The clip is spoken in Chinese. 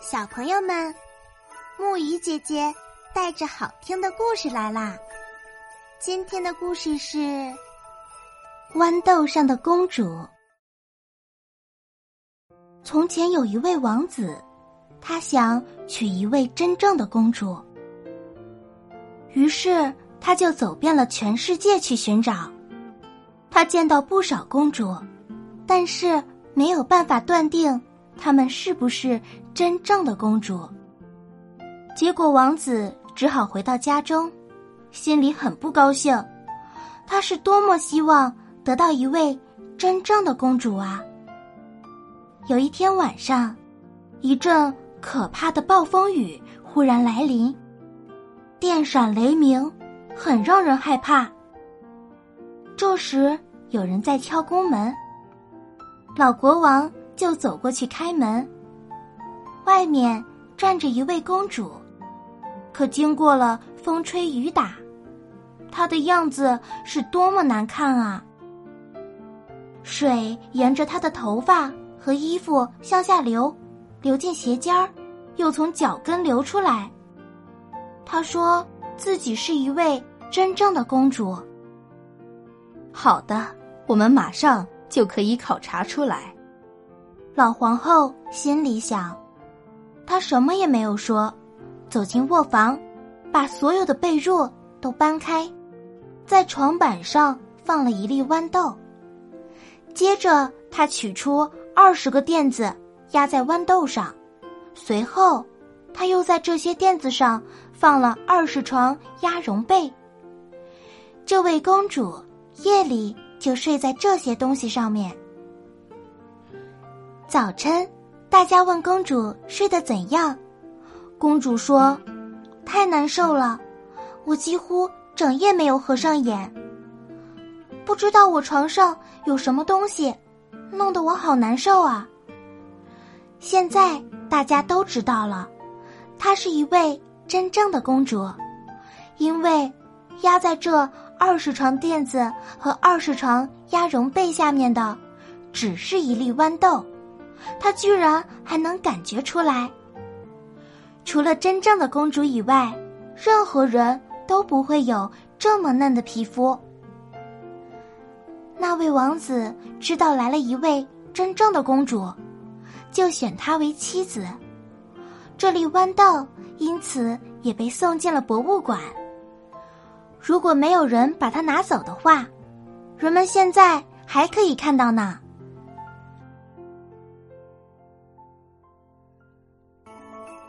小朋友们，木鱼姐姐带着好听的故事来啦！今天的故事是《豌豆上的公主》。从前有一位王子，他想娶一位真正的公主，于是他就走遍了全世界去寻找。他见到不少公主，但是没有办法断定。她们是不是真正的公主？结果王子只好回到家中，心里很不高兴。他是多么希望得到一位真正的公主啊！有一天晚上，一阵可怕的暴风雨忽然来临，电闪雷鸣，很让人害怕。这时有人在敲宫门，老国王。就走过去开门，外面站着一位公主，可经过了风吹雨打，她的样子是多么难看啊！水沿着她的头发和衣服向下流，流进鞋尖儿，又从脚跟流出来。她说自己是一位真正的公主。好的，我们马上就可以考察出来。老皇后心里想，她什么也没有说，走进卧房，把所有的被褥都搬开，在床板上放了一粒豌豆。接着，她取出二十个垫子压在豌豆上，随后，她又在这些垫子上放了二十床鸭绒被。这位公主夜里就睡在这些东西上面。早晨，大家问公主睡得怎样，公主说：“太难受了，我几乎整夜没有合上眼。不知道我床上有什么东西，弄得我好难受啊。”现在大家都知道了，她是一位真正的公主，因为压在这二十床垫子和二十床鸭绒被下面的，只是一粒豌豆。他居然还能感觉出来。除了真正的公主以外，任何人都不会有这么嫩的皮肤。那位王子知道来了一位真正的公主，就选她为妻子。这粒豌豆因此也被送进了博物馆。如果没有人把它拿走的话，人们现在还可以看到呢。